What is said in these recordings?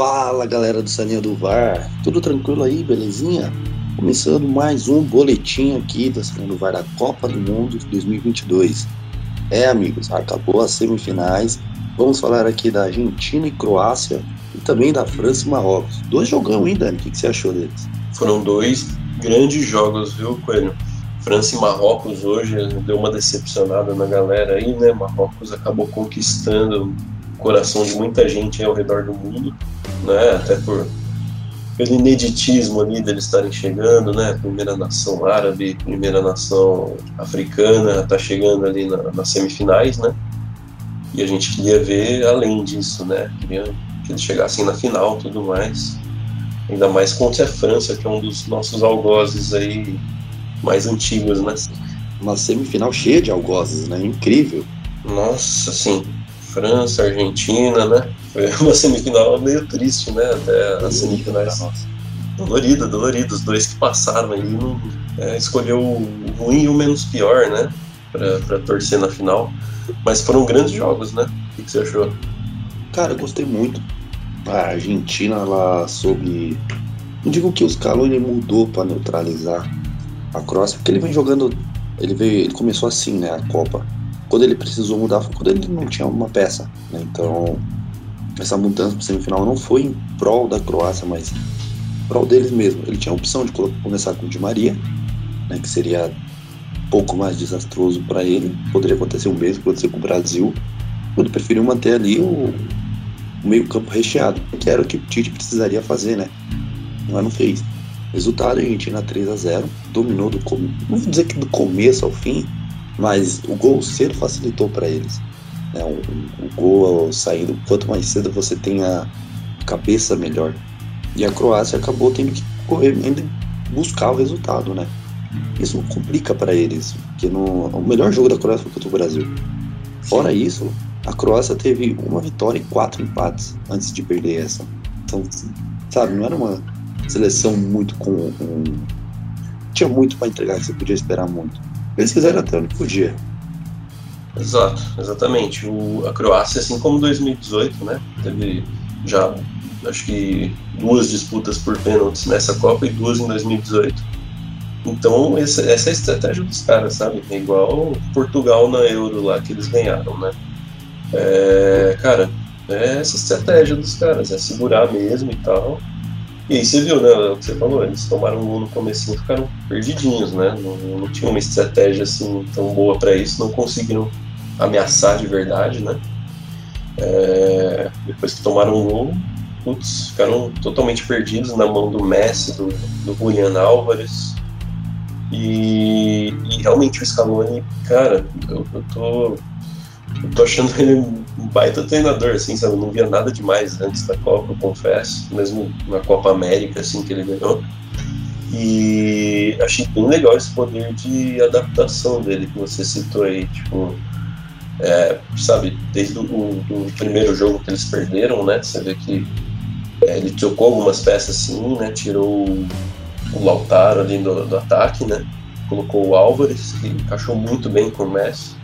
Fala galera do Salinha do VAR, tudo tranquilo aí, belezinha? Começando mais um boletim aqui da Salinha do VAR da Copa do Mundo 2022. É, amigos, acabou as semifinais. Vamos falar aqui da Argentina e Croácia e também da França e Marrocos. Dois jogão, hein, Dani? O que, que você achou deles? Foram dois grandes jogos, viu, Coelho? França e Marrocos hoje deu uma decepcionada na galera aí, né? Marrocos acabou conquistando coração de muita gente ao redor do mundo, né? Até por pelo ineditismo ali deles estarem chegando, né? Primeira nação árabe, primeira nação africana, tá chegando ali na, nas semifinais, né? E a gente queria ver além disso, né? Queria que eles chegassem na final, tudo mais. Ainda mais contra a França, que é um dos nossos algozes aí mais antigos, né? Uma semifinal cheia de algozes, né? Incrível. Nossa, sim. França, Argentina, né? Foi uma semifinal meio triste, né? Até as semifinais. Dolorida, dolorida. Os dois que passaram aí não, é, escolheu o ruim e o menos pior, né? Pra, pra torcer na final. Mas foram grandes jogos, né? O que, você achou? Cara, eu gostei muito. A Argentina, ela soube. Não digo que o Scaloni mudou para neutralizar a Croácia, porque ele vem jogando. Ele veio, ele começou assim, né? A Copa quando ele precisou mudar foi quando ele não tinha uma peça. Né? Então, essa mudança para semifinal não foi em prol da Croácia, mas em prol deles mesmo. Ele tinha a opção de começar com o Di Maria, né, que seria pouco mais desastroso para ele. Poderia acontecer o mesmo, acontecer com o Brasil. Ele preferiu manter ali o, o meio-campo recheado, que era o que o Tite precisaria fazer, né? Mas não fez. Resultado: a Argentina 3 a 0 dominou do não vou dizer que do começo ao fim, mas o gol cedo facilitou para eles. Né? O, o, gol saindo, quanto mais cedo você tem a cabeça, melhor. E a Croácia acabou tendo que correr ainda buscar o resultado, né? Isso complica para eles, porque no, o melhor jogo da Croácia foi contra o Brasil. Fora isso, a Croácia teve uma vitória e quatro empates antes de perder essa. Então, sabe, não era uma seleção muito com. com tinha muito para entregar que você podia esperar muito. Eles fizeram até onde podia. Exato, exatamente. O, a Croácia, assim como 2018, né? Teve já, acho que, duas disputas por pênaltis nessa Copa e duas em 2018. Então, essa, essa é a estratégia dos caras, sabe? É igual Portugal na Euro lá que eles ganharam, né? É, cara, é essa estratégia dos caras, é segurar mesmo e tal. E aí você viu, né, o que você falou, eles tomaram um gol no começo e ficaram perdidinhos, né? Não, não tinha uma estratégia assim tão boa para isso, não conseguiram ameaçar de verdade, né? É, depois que tomaram um gol, putz, ficaram totalmente perdidos na mão do Messi, do, do Julian Álvares. E, e realmente o Scaloni, cara, eu, eu tô eu tô achando ele um baita treinador, assim, sabe? Eu não via nada demais antes da Copa, eu confesso. Mesmo na Copa América, assim, que ele ganhou. E achei bem legal esse poder de adaptação dele que você citou aí, tipo. É, sabe, desde o do primeiro jogo que eles perderam, né? Você vê que é, ele trocou algumas peças assim, né? Tirou o, Lautaro ali do, do ataque, né? Colocou o Álvares, que encaixou muito bem com o Messi.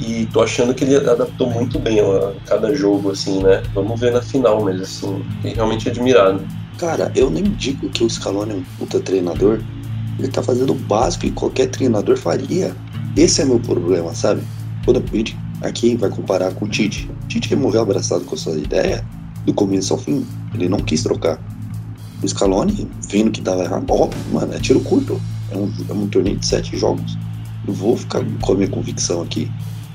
E tô achando que ele adaptou muito bem a cada jogo, assim, né? Vamos ver na final, mas assim, fiquei realmente admirado. Cara, eu nem digo que o Scaloni é um puta treinador. Ele tá fazendo o básico que qualquer treinador faria. Esse é meu problema, sabe? Quando a gente aqui vai comparar com o Tite. Tite morreu abraçado com a sua ideia do começo ao fim. Ele não quis trocar. O Scaloni, vendo que dava errado, óbvio, mano, é tiro curto. É um, é um torneio de sete jogos. Eu vou ficar com a minha convicção aqui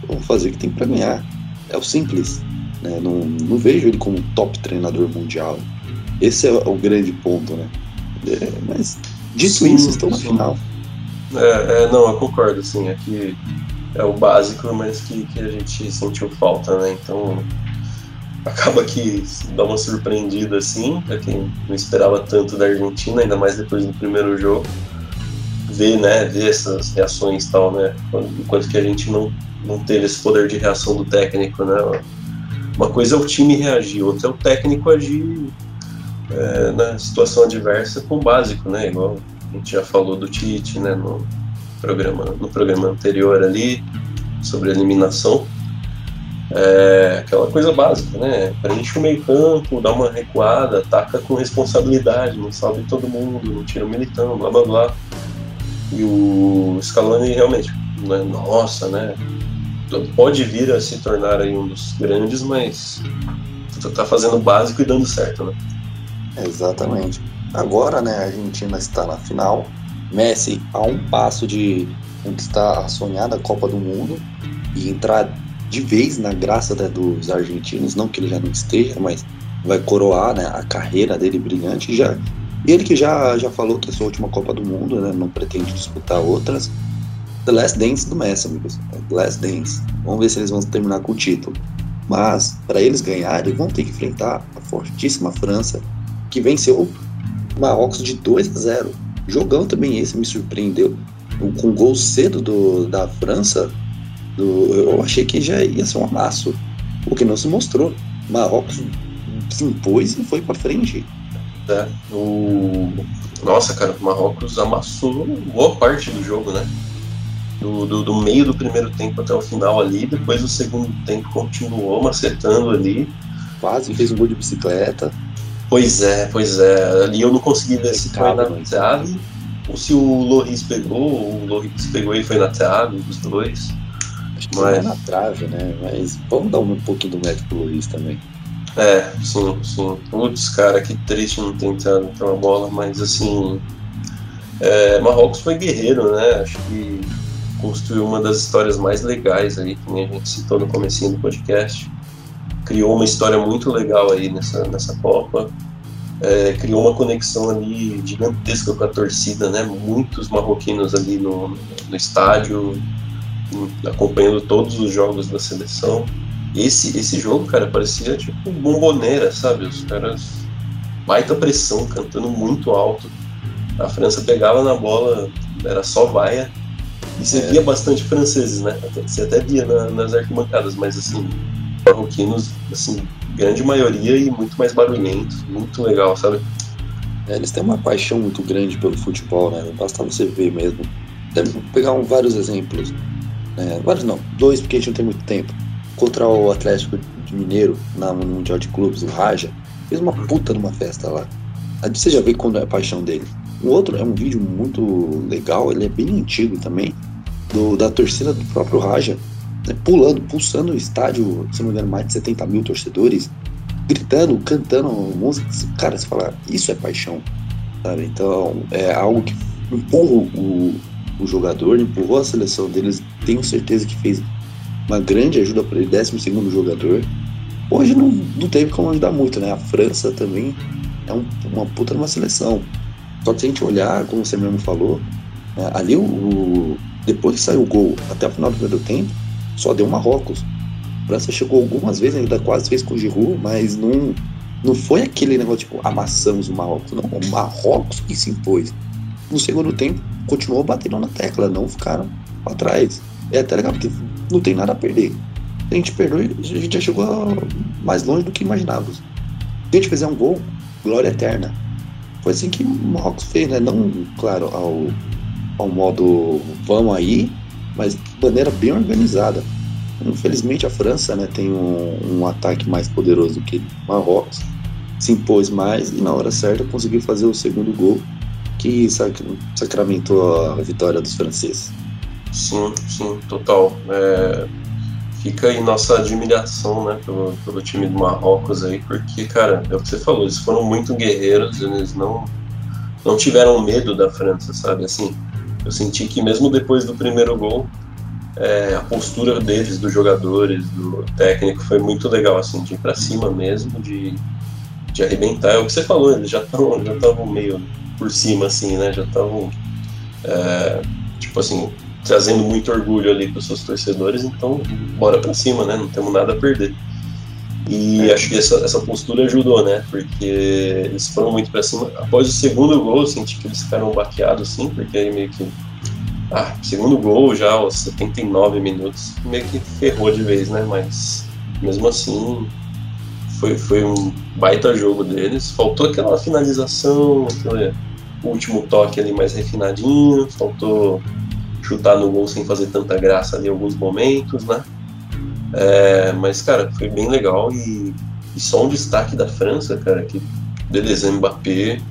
vamos fazer o que tem para ganhar. É o simples. Né? Não, não vejo ele como um top treinador mundial. Esse é o grande ponto, né? É, mas dito sim, isso, estão na final. É, é, não, eu concordo, assim, aqui é o básico, mas que, que a gente sentiu falta, né? Então acaba que dá uma surpreendida assim, pra quem não esperava tanto da Argentina, ainda mais depois do primeiro jogo. Ver, né, ver essas reações e tal, né? Enquanto que a gente não não teve esse poder de reação do técnico, né? Uma coisa é o time reagir, outra é o técnico agir é, na situação adversa com o básico, né? Igual a gente já falou do Tite, né? No programa, no programa anterior ali sobre eliminação. É aquela coisa básica, né? Preenche o meio campo, dá uma recuada, ataca com responsabilidade, não salve todo mundo, não tira o militão, blá blá blá. E o Scaloni realmente, né, nossa, né? Pode vir a se tornar aí um dos grandes, mas tá fazendo o básico e dando certo, né? Exatamente. Agora, né, a Argentina está na final. Messi a um passo de conquistar a sonhada Copa do Mundo e entrar de vez na graça né, dos argentinos, não que ele já não esteja, mas vai coroar né, a carreira dele brilhante já. Ele que já, já falou que é sua última Copa do Mundo, né, não pretende disputar outras. The Last Dance do Messi, amigos. The Last Dance. Vamos ver se eles vão terminar com o título. Mas, para eles ganharem, vão ter que enfrentar a fortíssima França, que venceu o Marrocos de 2 a 0. Jogão também esse me surpreendeu. Com gol cedo do, da França, do, eu achei que já ia ser um amasso. O que não se mostrou. Marrocos se impôs e foi para frente. É, o... Nossa, cara, o Marrocos amassou boa parte do jogo, né? Do, do, do, meio do primeiro tempo até o final ali, depois o segundo tempo continuou macetando ali. Quase fez um gol de bicicleta. Pois é, pois é. Ali eu não consegui ver se foi na trave ou se o Loris pegou, o Loris pegou e foi na trave, os dois. Acho que Mas... foi na trave, né? Mas vamos dar um pouquinho do mérito pro Loris também. É, sim, sim. Putz, cara, que triste não ter entrado bola, mas assim. É, Marrocos foi guerreiro, né? Acho que construiu uma das histórias mais legais aí, que a gente citou no comecinho do podcast. Criou uma história muito legal aí nessa, nessa Copa. É, criou uma conexão ali gigantesca com a torcida, né? Muitos marroquinos ali no, no estádio, acompanhando todos os jogos da seleção. Esse, esse jogo, cara, parecia tipo bomboneira, sabe? Os caras, baita pressão, cantando muito alto. A França pegava na bola, era só vaia, e você é. via bastante franceses, né? Você até via na, nas arquibancadas, mas assim, marroquinos, assim, grande maioria e muito mais barulhento, muito legal, sabe? É, eles têm uma paixão muito grande pelo futebol, né? Basta você ver mesmo. Deve pegar um, vários exemplos. É, vários não, dois porque a gente não tem muito tempo. Contra o Atlético de Mineiro, na, no Mundial de Clubes, o Raja, fez uma puta numa festa lá. Você já vê quando é a paixão dele. O outro é um vídeo muito legal, ele é bem antigo também, do, da torcida do próprio Raja, pulando, pulsando o estádio, se não me engano, mais de 70 mil torcedores, gritando, cantando músicas. Cara, você fala, isso é paixão. Sabe? Então, é algo que empurra o, o jogador, empurrou a seleção deles. Tenho certeza que fez uma grande ajuda para ele, 12 jogador. Hoje não, não teve como ajudar muito, né? A França também é um, uma puta numa seleção. Só que se a gente olhar, como você mesmo falou, né, ali o, o, depois que saiu o gol até o final do primeiro tempo, só deu Marrocos. A França chegou algumas vezes, ainda quase fez com o Giroud, mas não, não foi aquele negócio tipo, amassamos o Marrocos. Não, o Marrocos que se impôs. No segundo tempo, continuou batendo na tecla, não ficaram para trás. É até legal, porque não tem nada a perder. A gente perdeu e a gente já chegou mais longe do que imaginávamos. Se a gente fizer um gol, glória eterna. Foi assim que o Marrocos fez, né? Não, claro, ao, ao modo vamos aí, mas de maneira bem organizada. Infelizmente a França né, tem um, um ataque mais poderoso que o Marrocos, se impôs mais e na hora certa conseguiu fazer o segundo gol que sacramentou a vitória dos franceses. Sim, sim, total. É, fica aí nossa admiração né, pelo, pelo time do Marrocos aí, porque, cara, é o que você falou, eles foram muito guerreiros, eles não, não tiveram medo da França, sabe? Assim, eu senti que mesmo depois do primeiro gol, é, a postura deles, dos jogadores, do técnico, foi muito legal, assim, de ir pra cima mesmo, de, de arrebentar. É o que você falou, eles já estavam já meio por cima, assim, né? Já estavam, é, tipo assim, trazendo muito orgulho ali para os seus torcedores, então bora para cima, né? Não temos nada a perder. E é. acho que essa, essa postura ajudou, né? Porque eles foram muito para cima. Após o segundo gol, eu senti que eles ficaram baqueados, sim, porque aí meio que. Ah, segundo gol já aos 79 minutos, meio que ferrou de vez, né? Mas mesmo assim, foi, foi um baita jogo deles. Faltou aquela finalização, aquele último toque ali mais refinadinho, faltou chutar no gol sem fazer tanta graça ali em alguns momentos, né? É, mas, cara, foi bem legal e, e, só um destaque da França, cara, que beleza, Mbappé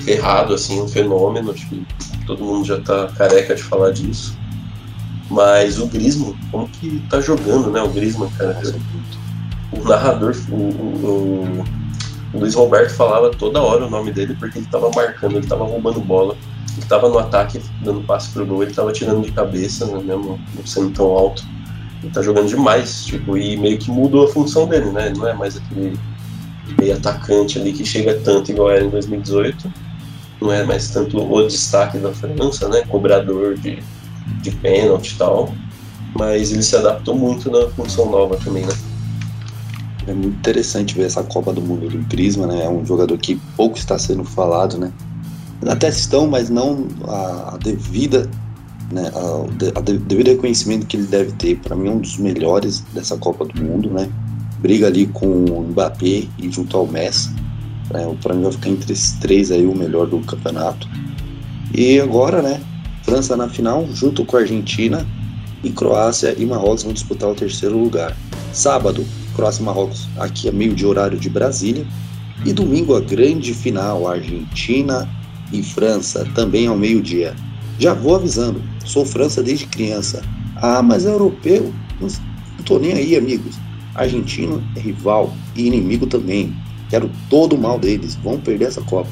ferrado, assim, um fenômeno, acho que todo mundo já tá careca de falar disso. Mas o Griezmann, como que tá jogando, né? O Griezmann, cara. O narrador, o, o, o, Luiz Roberto falava toda hora o nome dele porque ele tava marcando, ele tava roubando bola, ele tava no ataque, dando passe pro gol, ele tava tirando de cabeça, né, mesmo não sendo tão alto. Ele tá jogando demais, tipo, e meio que mudou a função dele, né? Ele não é mais aquele meio atacante ali que chega tanto igual era em 2018. Não é mais tanto o destaque da França, né? Cobrador de, de pênalti e tal. Mas ele se adaptou muito na função nova também, né? É muito interessante ver essa Copa do Mundo do Griezmann, né? É um jogador que pouco está sendo falado, né? Até estão, mas não a devida, né? A, a devido reconhecimento que ele deve ter. Para mim, é um dos melhores dessa Copa do Mundo, né? briga ali com o Mbappé e junto ao Messi. É, para mim vai ficar entre esses três aí o melhor do campeonato. E agora, né? França na final, junto com a Argentina, e Croácia e Marrocos vão disputar o terceiro lugar. Sábado, Croácia e Marrocos aqui a meio de horário de Brasília. E domingo a grande final, Argentina e França, também ao meio-dia. Já vou avisando, sou França desde criança. Ah, mas é europeu? Não tô nem aí, amigos. Argentina é rival e inimigo também. Quero todo o mal deles. Vão perder essa Copa.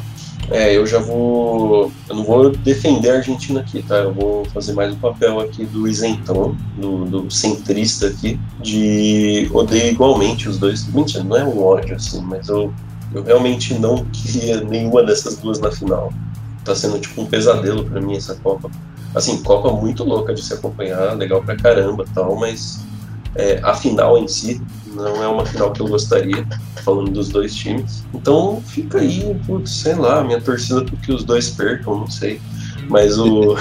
É, eu já vou. Eu não vou defender a Argentina aqui, tá? Eu vou fazer mais o papel aqui do isentão, do, do centrista aqui, de odeio igualmente os dois. Mentira, não é um ódio assim, mas eu, eu realmente não queria nenhuma dessas duas na final. Tá sendo tipo um pesadelo para mim essa Copa. Assim, Copa muito louca de se acompanhar, legal pra caramba tal, mas é, a final em si não é uma final que eu gostaria, falando dos dois times. Então fica aí, putz, sei lá, minha torcida para que os dois percam, não sei. Mas, o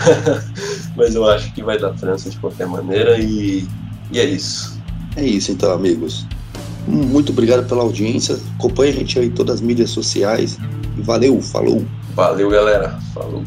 mas eu acho que vai dar França de qualquer maneira e, e é isso. É isso então, amigos. Muito obrigado pela audiência. Acompanhe a gente aí em todas as mídias sociais. Valeu, falou. Valeu, galera. Falou.